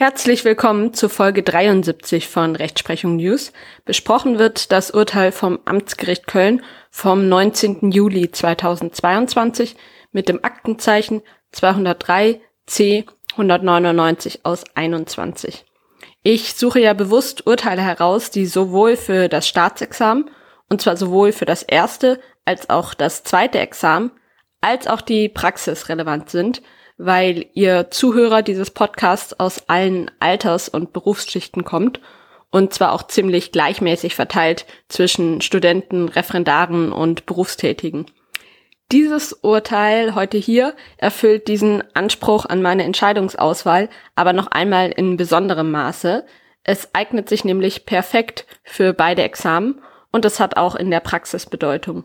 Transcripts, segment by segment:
Herzlich willkommen zu Folge 73 von Rechtsprechung News. Besprochen wird das Urteil vom Amtsgericht Köln vom 19. Juli 2022 mit dem Aktenzeichen 203 C 199 aus 21. Ich suche ja bewusst Urteile heraus, die sowohl für das Staatsexamen, und zwar sowohl für das erste als auch das zweite Examen, als auch die Praxis relevant sind, weil ihr Zuhörer dieses Podcasts aus allen Alters- und Berufsschichten kommt und zwar auch ziemlich gleichmäßig verteilt zwischen Studenten, Referendaren und Berufstätigen. Dieses Urteil heute hier erfüllt diesen Anspruch an meine Entscheidungsauswahl aber noch einmal in besonderem Maße. Es eignet sich nämlich perfekt für beide Examen und es hat auch in der Praxis Bedeutung.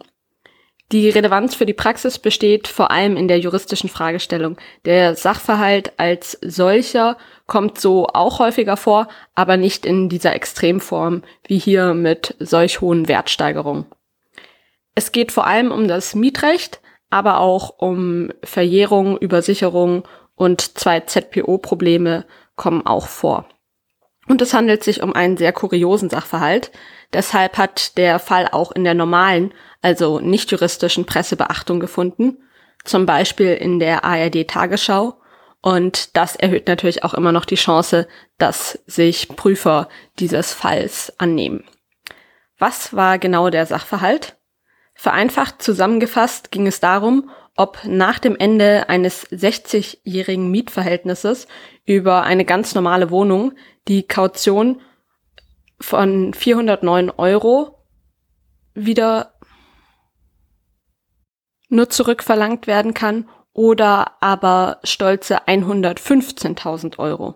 Die Relevanz für die Praxis besteht vor allem in der juristischen Fragestellung. Der Sachverhalt als solcher kommt so auch häufiger vor, aber nicht in dieser Extremform wie hier mit solch hohen Wertsteigerungen. Es geht vor allem um das Mietrecht, aber auch um Verjährung, Übersicherung und zwei ZPO-Probleme kommen auch vor. Und es handelt sich um einen sehr kuriosen Sachverhalt. Deshalb hat der Fall auch in der normalen, also nicht juristischen Presse Beachtung gefunden, zum Beispiel in der ARD Tagesschau. Und das erhöht natürlich auch immer noch die Chance, dass sich Prüfer dieses Falls annehmen. Was war genau der Sachverhalt? Vereinfacht zusammengefasst ging es darum, ob nach dem Ende eines 60-jährigen Mietverhältnisses über eine ganz normale Wohnung die Kaution von 409 Euro wieder nur zurückverlangt werden kann oder aber stolze 115.000 Euro.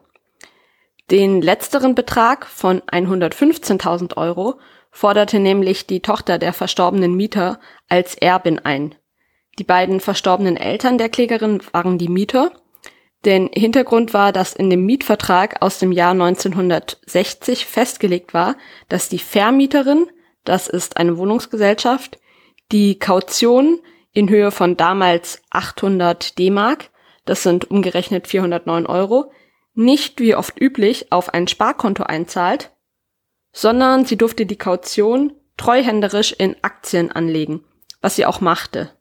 Den letzteren Betrag von 115.000 Euro forderte nämlich die Tochter der verstorbenen Mieter als Erbin ein. Die beiden verstorbenen Eltern der Klägerin waren die Mieter denn Hintergrund war, dass in dem Mietvertrag aus dem Jahr 1960 festgelegt war, dass die Vermieterin, das ist eine Wohnungsgesellschaft, die Kaution in Höhe von damals 800 D-Mark, das sind umgerechnet 409 Euro, nicht wie oft üblich auf ein Sparkonto einzahlt, sondern sie durfte die Kaution treuhänderisch in Aktien anlegen, was sie auch machte.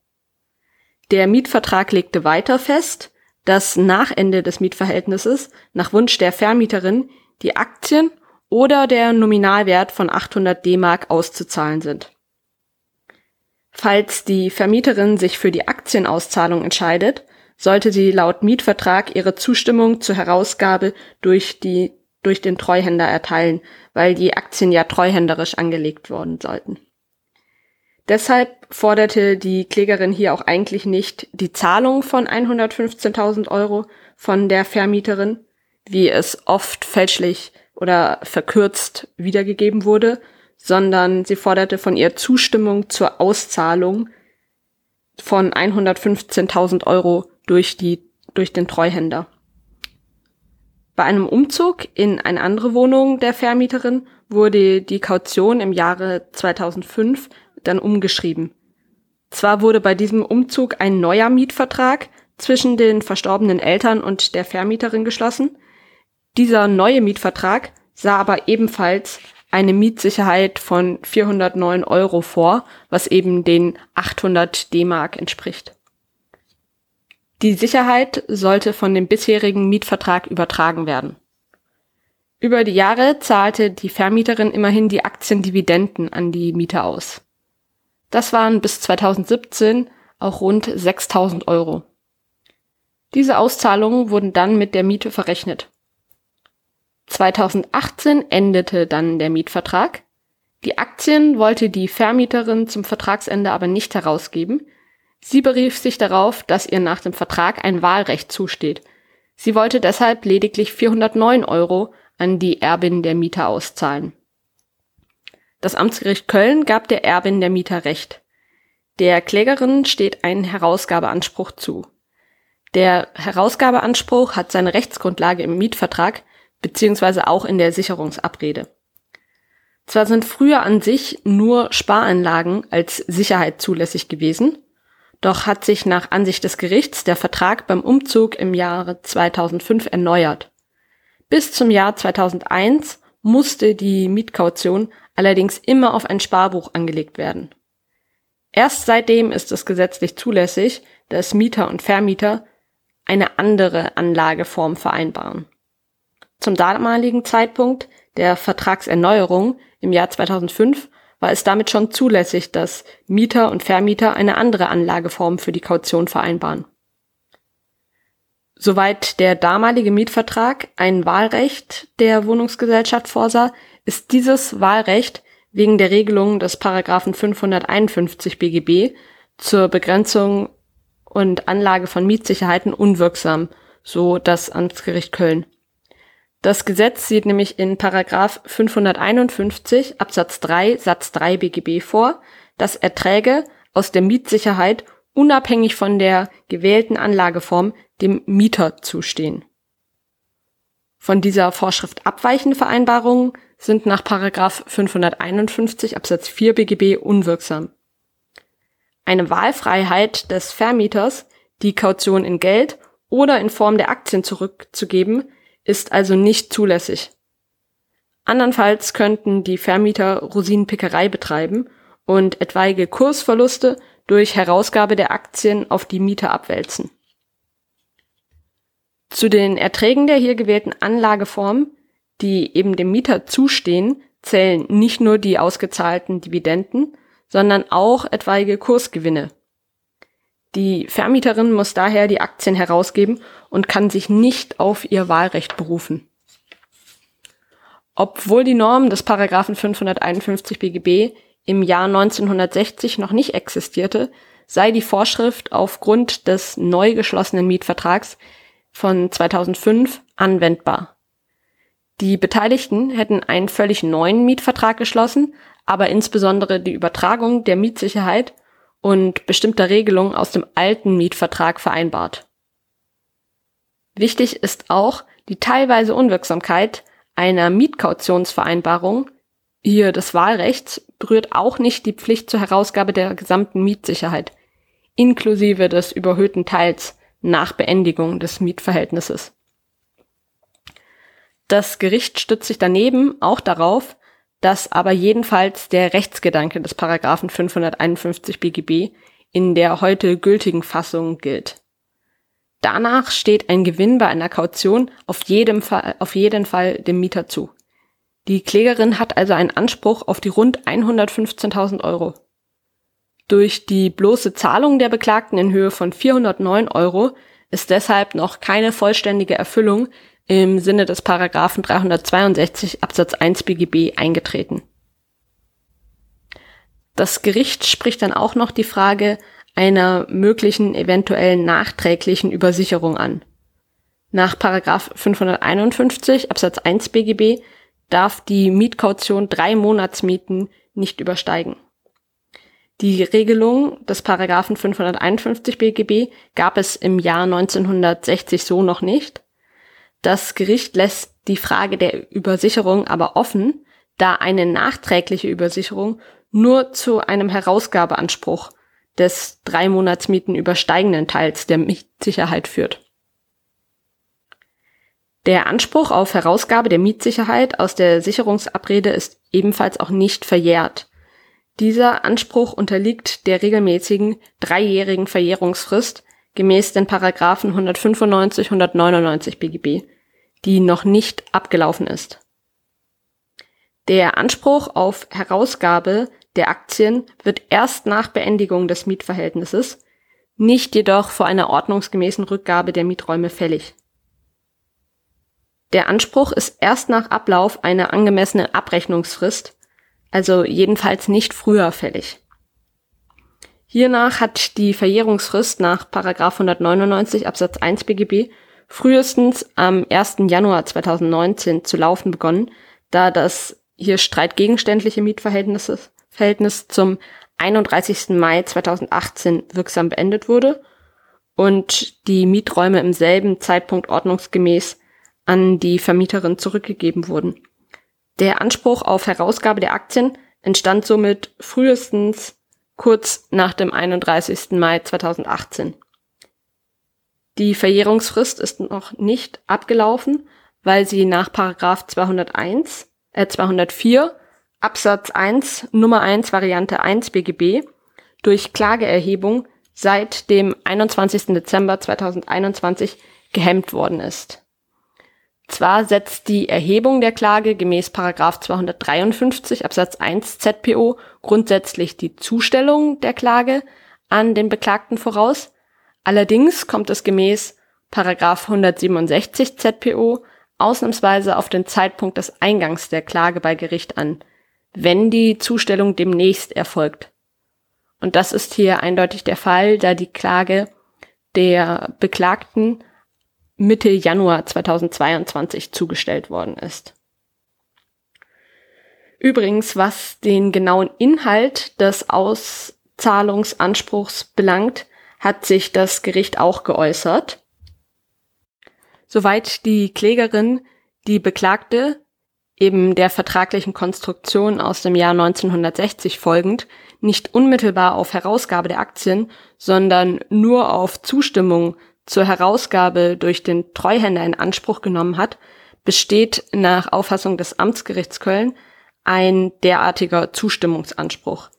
Der Mietvertrag legte weiter fest, dass nach Ende des Mietverhältnisses nach Wunsch der Vermieterin die Aktien oder der Nominalwert von 800 D-Mark auszuzahlen sind. Falls die Vermieterin sich für die Aktienauszahlung entscheidet, sollte sie laut Mietvertrag ihre Zustimmung zur Herausgabe durch die durch den Treuhänder erteilen, weil die Aktien ja treuhänderisch angelegt worden sollten. Deshalb forderte die Klägerin hier auch eigentlich nicht die Zahlung von 115.000 Euro von der Vermieterin, wie es oft fälschlich oder verkürzt wiedergegeben wurde, sondern sie forderte von ihr Zustimmung zur Auszahlung von 115.000 Euro durch die, durch den Treuhänder. Bei einem Umzug in eine andere Wohnung der Vermieterin wurde die Kaution im Jahre 2005 dann umgeschrieben. Zwar wurde bei diesem Umzug ein neuer Mietvertrag zwischen den verstorbenen Eltern und der Vermieterin geschlossen. Dieser neue Mietvertrag sah aber ebenfalls eine Mietsicherheit von 409 Euro vor, was eben den 800 D-Mark entspricht. Die Sicherheit sollte von dem bisherigen Mietvertrag übertragen werden. Über die Jahre zahlte die Vermieterin immerhin die Aktiendividenden an die Mieter aus. Das waren bis 2017 auch rund 6000 Euro. Diese Auszahlungen wurden dann mit der Miete verrechnet. 2018 endete dann der Mietvertrag. Die Aktien wollte die Vermieterin zum Vertragsende aber nicht herausgeben. Sie berief sich darauf, dass ihr nach dem Vertrag ein Wahlrecht zusteht. Sie wollte deshalb lediglich 409 Euro an die Erbin der Mieter auszahlen. Das Amtsgericht Köln gab der Erbin der Mieter Recht. Der Klägerin steht ein Herausgabeanspruch zu. Der Herausgabeanspruch hat seine Rechtsgrundlage im Mietvertrag beziehungsweise auch in der Sicherungsabrede. Zwar sind früher an sich nur Sparanlagen als Sicherheit zulässig gewesen, doch hat sich nach Ansicht des Gerichts der Vertrag beim Umzug im Jahre 2005 erneuert. Bis zum Jahr 2001 musste die Mietkaution allerdings immer auf ein Sparbuch angelegt werden. Erst seitdem ist es gesetzlich zulässig, dass Mieter und Vermieter eine andere Anlageform vereinbaren. Zum damaligen Zeitpunkt der Vertragserneuerung im Jahr 2005 war es damit schon zulässig, dass Mieter und Vermieter eine andere Anlageform für die Kaution vereinbaren. Soweit der damalige Mietvertrag ein Wahlrecht der Wohnungsgesellschaft vorsah, ist dieses Wahlrecht wegen der Regelung des Paragraphen 551 BGB zur Begrenzung und Anlage von Mietsicherheiten unwirksam, so das Amtsgericht Köln. Das Gesetz sieht nämlich in Paragraph 551 Absatz 3 Satz 3 BGB vor, dass Erträge aus der Mietsicherheit unabhängig von der gewählten Anlageform dem Mieter zustehen. Von dieser Vorschrift abweichende Vereinbarungen sind nach Paragraph 551 Absatz 4 BGB unwirksam. Eine Wahlfreiheit des Vermieters, die Kaution in Geld oder in Form der Aktien zurückzugeben, ist also nicht zulässig. Andernfalls könnten die Vermieter Rosinenpickerei betreiben und etwaige Kursverluste durch Herausgabe der Aktien auf die Mieter abwälzen. Zu den Erträgen der hier gewählten Anlageform, die eben dem Mieter zustehen, zählen nicht nur die ausgezahlten Dividenden, sondern auch etwaige Kursgewinne. Die Vermieterin muss daher die Aktien herausgeben und kann sich nicht auf ihr Wahlrecht berufen. Obwohl die Norm des Paragraphen 551 BGB im Jahr 1960 noch nicht existierte, sei die Vorschrift aufgrund des neu geschlossenen Mietvertrags von 2005 anwendbar. Die Beteiligten hätten einen völlig neuen Mietvertrag geschlossen, aber insbesondere die Übertragung der Mietsicherheit und bestimmter Regelungen aus dem alten Mietvertrag vereinbart. Wichtig ist auch die teilweise Unwirksamkeit einer Mietkautionsvereinbarung, hier des Wahlrechts, berührt auch nicht die Pflicht zur Herausgabe der gesamten Mietsicherheit, inklusive des überhöhten Teils nach Beendigung des Mietverhältnisses. Das Gericht stützt sich daneben auch darauf, dass aber jedenfalls der Rechtsgedanke des Paragraphen 551 BGB in der heute gültigen Fassung gilt. Danach steht ein Gewinn bei einer Kaution auf, jedem Fall, auf jeden Fall dem Mieter zu. Die Klägerin hat also einen Anspruch auf die rund 115.000 Euro. Durch die bloße Zahlung der Beklagten in Höhe von 409 Euro ist deshalb noch keine vollständige Erfüllung im Sinne des Paragraphen 362 Absatz 1 BGB eingetreten. Das Gericht spricht dann auch noch die Frage einer möglichen eventuellen nachträglichen Übersicherung an. Nach Paragraph 551 Absatz 1 BGB darf die Mietkaution drei Monatsmieten nicht übersteigen. Die Regelung des Paragraphen 551 BGB gab es im Jahr 1960 so noch nicht das Gericht lässt die Frage der Übersicherung aber offen, da eine nachträgliche Übersicherung nur zu einem Herausgabeanspruch des drei Monatsmieten übersteigenden Teils der Mietsicherheit führt. Der Anspruch auf Herausgabe der Mietsicherheit aus der Sicherungsabrede ist ebenfalls auch nicht verjährt. Dieser Anspruch unterliegt der regelmäßigen dreijährigen Verjährungsfrist, gemäß den Paragraphen 195, 199 BGB, die noch nicht abgelaufen ist. Der Anspruch auf Herausgabe der Aktien wird erst nach Beendigung des Mietverhältnisses, nicht jedoch vor einer ordnungsgemäßen Rückgabe der Mieträume fällig. Der Anspruch ist erst nach Ablauf einer angemessenen Abrechnungsfrist, also jedenfalls nicht früher fällig. Hiernach hat die Verjährungsfrist nach 199 Absatz 1 BGB frühestens am 1. Januar 2019 zu laufen begonnen, da das hier streitgegenständliche Mietverhältnis Verhältnis zum 31. Mai 2018 wirksam beendet wurde und die Mieträume im selben Zeitpunkt ordnungsgemäß an die Vermieterin zurückgegeben wurden. Der Anspruch auf Herausgabe der Aktien entstand somit frühestens kurz nach dem 31. Mai 2018. Die Verjährungsfrist ist noch nicht abgelaufen, weil sie nach Paragraph 201, äh 204 Absatz 1 Nummer 1 Variante 1 BGB durch Klageerhebung seit dem 21. Dezember 2021 gehemmt worden ist. Zwar setzt die Erhebung der Klage gemäß 253 Absatz 1 ZPO grundsätzlich die Zustellung der Klage an den Beklagten voraus, allerdings kommt es gemäß 167 ZPO ausnahmsweise auf den Zeitpunkt des Eingangs der Klage bei Gericht an, wenn die Zustellung demnächst erfolgt. Und das ist hier eindeutig der Fall, da die Klage der Beklagten Mitte Januar 2022 zugestellt worden ist. Übrigens, was den genauen Inhalt des Auszahlungsanspruchs belangt, hat sich das Gericht auch geäußert. Soweit die Klägerin die Beklagte eben der vertraglichen Konstruktion aus dem Jahr 1960 folgend nicht unmittelbar auf Herausgabe der Aktien, sondern nur auf Zustimmung zur Herausgabe durch den Treuhänder in Anspruch genommen hat, besteht nach Auffassung des Amtsgerichts Köln ein derartiger Zustimmungsanspruch.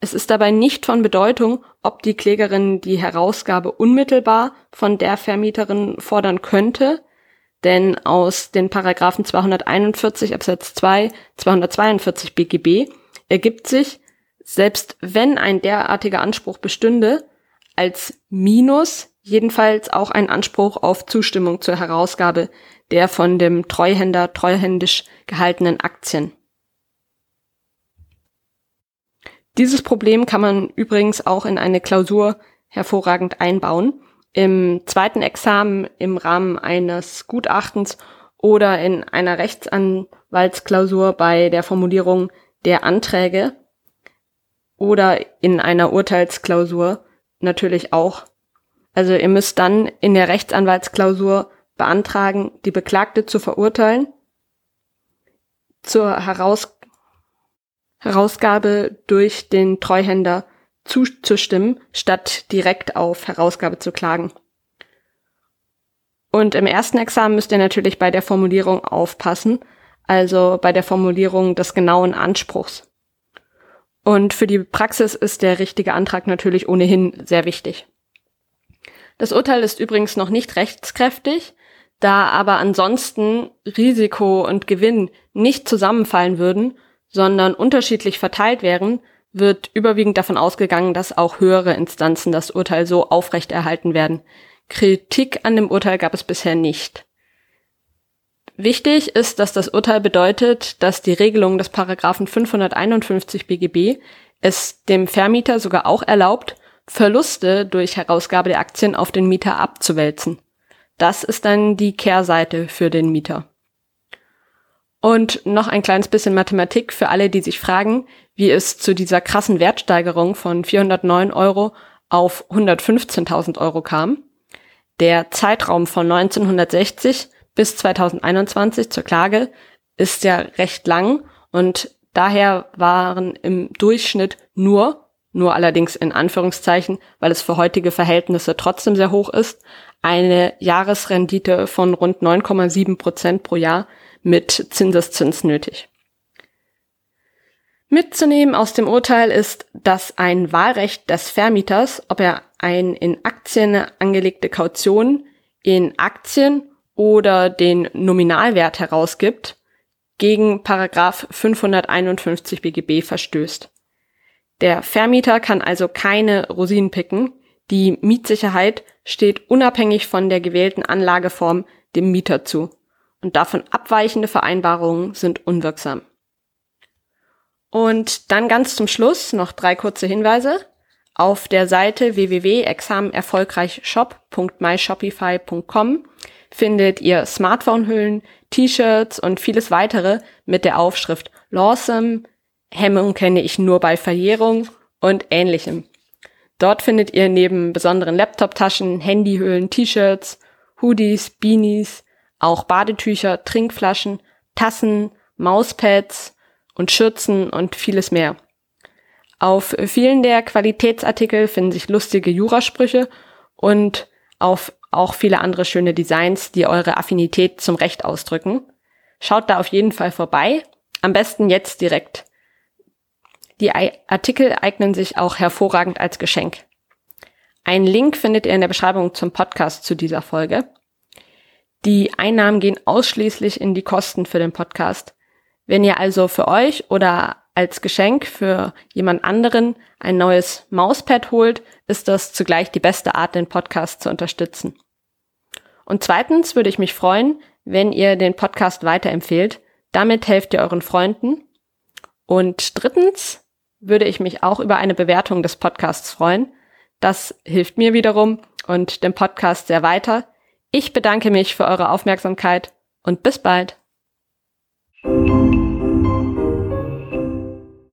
Es ist dabei nicht von Bedeutung, ob die Klägerin die Herausgabe unmittelbar von der Vermieterin fordern könnte, denn aus den Paragraphen 241 Absatz 2, 242 BGB ergibt sich, selbst wenn ein derartiger Anspruch bestünde, als Minus jedenfalls auch ein Anspruch auf Zustimmung zur Herausgabe der von dem Treuhänder treuhändisch gehaltenen Aktien. Dieses Problem kann man übrigens auch in eine Klausur hervorragend einbauen. Im zweiten Examen im Rahmen eines Gutachtens oder in einer Rechtsanwaltsklausur bei der Formulierung der Anträge oder in einer Urteilsklausur natürlich auch also ihr müsst dann in der Rechtsanwaltsklausur beantragen, die Beklagte zu verurteilen, zur Heraus Herausgabe durch den Treuhänder zuzustimmen, statt direkt auf Herausgabe zu klagen. Und im ersten Examen müsst ihr natürlich bei der Formulierung aufpassen, also bei der Formulierung des genauen Anspruchs. Und für die Praxis ist der richtige Antrag natürlich ohnehin sehr wichtig. Das Urteil ist übrigens noch nicht rechtskräftig, da aber ansonsten Risiko und Gewinn nicht zusammenfallen würden, sondern unterschiedlich verteilt wären, wird überwiegend davon ausgegangen, dass auch höhere Instanzen das Urteil so aufrechterhalten werden. Kritik an dem Urteil gab es bisher nicht. Wichtig ist, dass das Urteil bedeutet, dass die Regelung des Paragraphen 551 BGB es dem Vermieter sogar auch erlaubt, Verluste durch Herausgabe der Aktien auf den Mieter abzuwälzen. Das ist dann die Kehrseite für den Mieter. Und noch ein kleines bisschen Mathematik für alle, die sich fragen, wie es zu dieser krassen Wertsteigerung von 409 Euro auf 115.000 Euro kam. Der Zeitraum von 1960 bis 2021 zur Klage ist ja recht lang und daher waren im Durchschnitt nur nur allerdings in Anführungszeichen, weil es für heutige Verhältnisse trotzdem sehr hoch ist, eine Jahresrendite von rund 9,7 Prozent pro Jahr mit Zinseszins nötig. Mitzunehmen aus dem Urteil ist, dass ein Wahlrecht des Vermieters, ob er ein in Aktien angelegte Kaution in Aktien oder den Nominalwert herausgibt, gegen Paragraph 551 BGB verstößt. Der Vermieter kann also keine Rosinen picken. Die Mietsicherheit steht unabhängig von der gewählten Anlageform dem Mieter zu. Und davon abweichende Vereinbarungen sind unwirksam. Und dann ganz zum Schluss noch drei kurze Hinweise. Auf der Seite www.examenerfolgreichshop.myshopify.com findet ihr Smartphone-Hüllen, T-Shirts und vieles weitere mit der Aufschrift Lawsome, Hemmung kenne ich nur bei Verjährung und ähnlichem. Dort findet ihr neben besonderen Laptoptaschen, Handyhüllen, T-Shirts, Hoodies, Beanies, auch Badetücher, Trinkflaschen, Tassen, Mauspads und Schürzen und vieles mehr. Auf vielen der Qualitätsartikel finden sich lustige Jurasprüche und auf auch viele andere schöne Designs, die eure Affinität zum Recht ausdrücken. Schaut da auf jeden Fall vorbei. Am besten jetzt direkt. Die Artikel eignen sich auch hervorragend als Geschenk. Einen Link findet ihr in der Beschreibung zum Podcast zu dieser Folge. Die Einnahmen gehen ausschließlich in die Kosten für den Podcast. Wenn ihr also für euch oder als Geschenk für jemand anderen ein neues Mauspad holt, ist das zugleich die beste Art, den Podcast zu unterstützen. Und zweitens würde ich mich freuen, wenn ihr den Podcast weiterempfehlt. Damit helft ihr euren Freunden. Und drittens würde ich mich auch über eine Bewertung des Podcasts freuen. Das hilft mir wiederum und dem Podcast sehr weiter. Ich bedanke mich für eure Aufmerksamkeit und bis bald.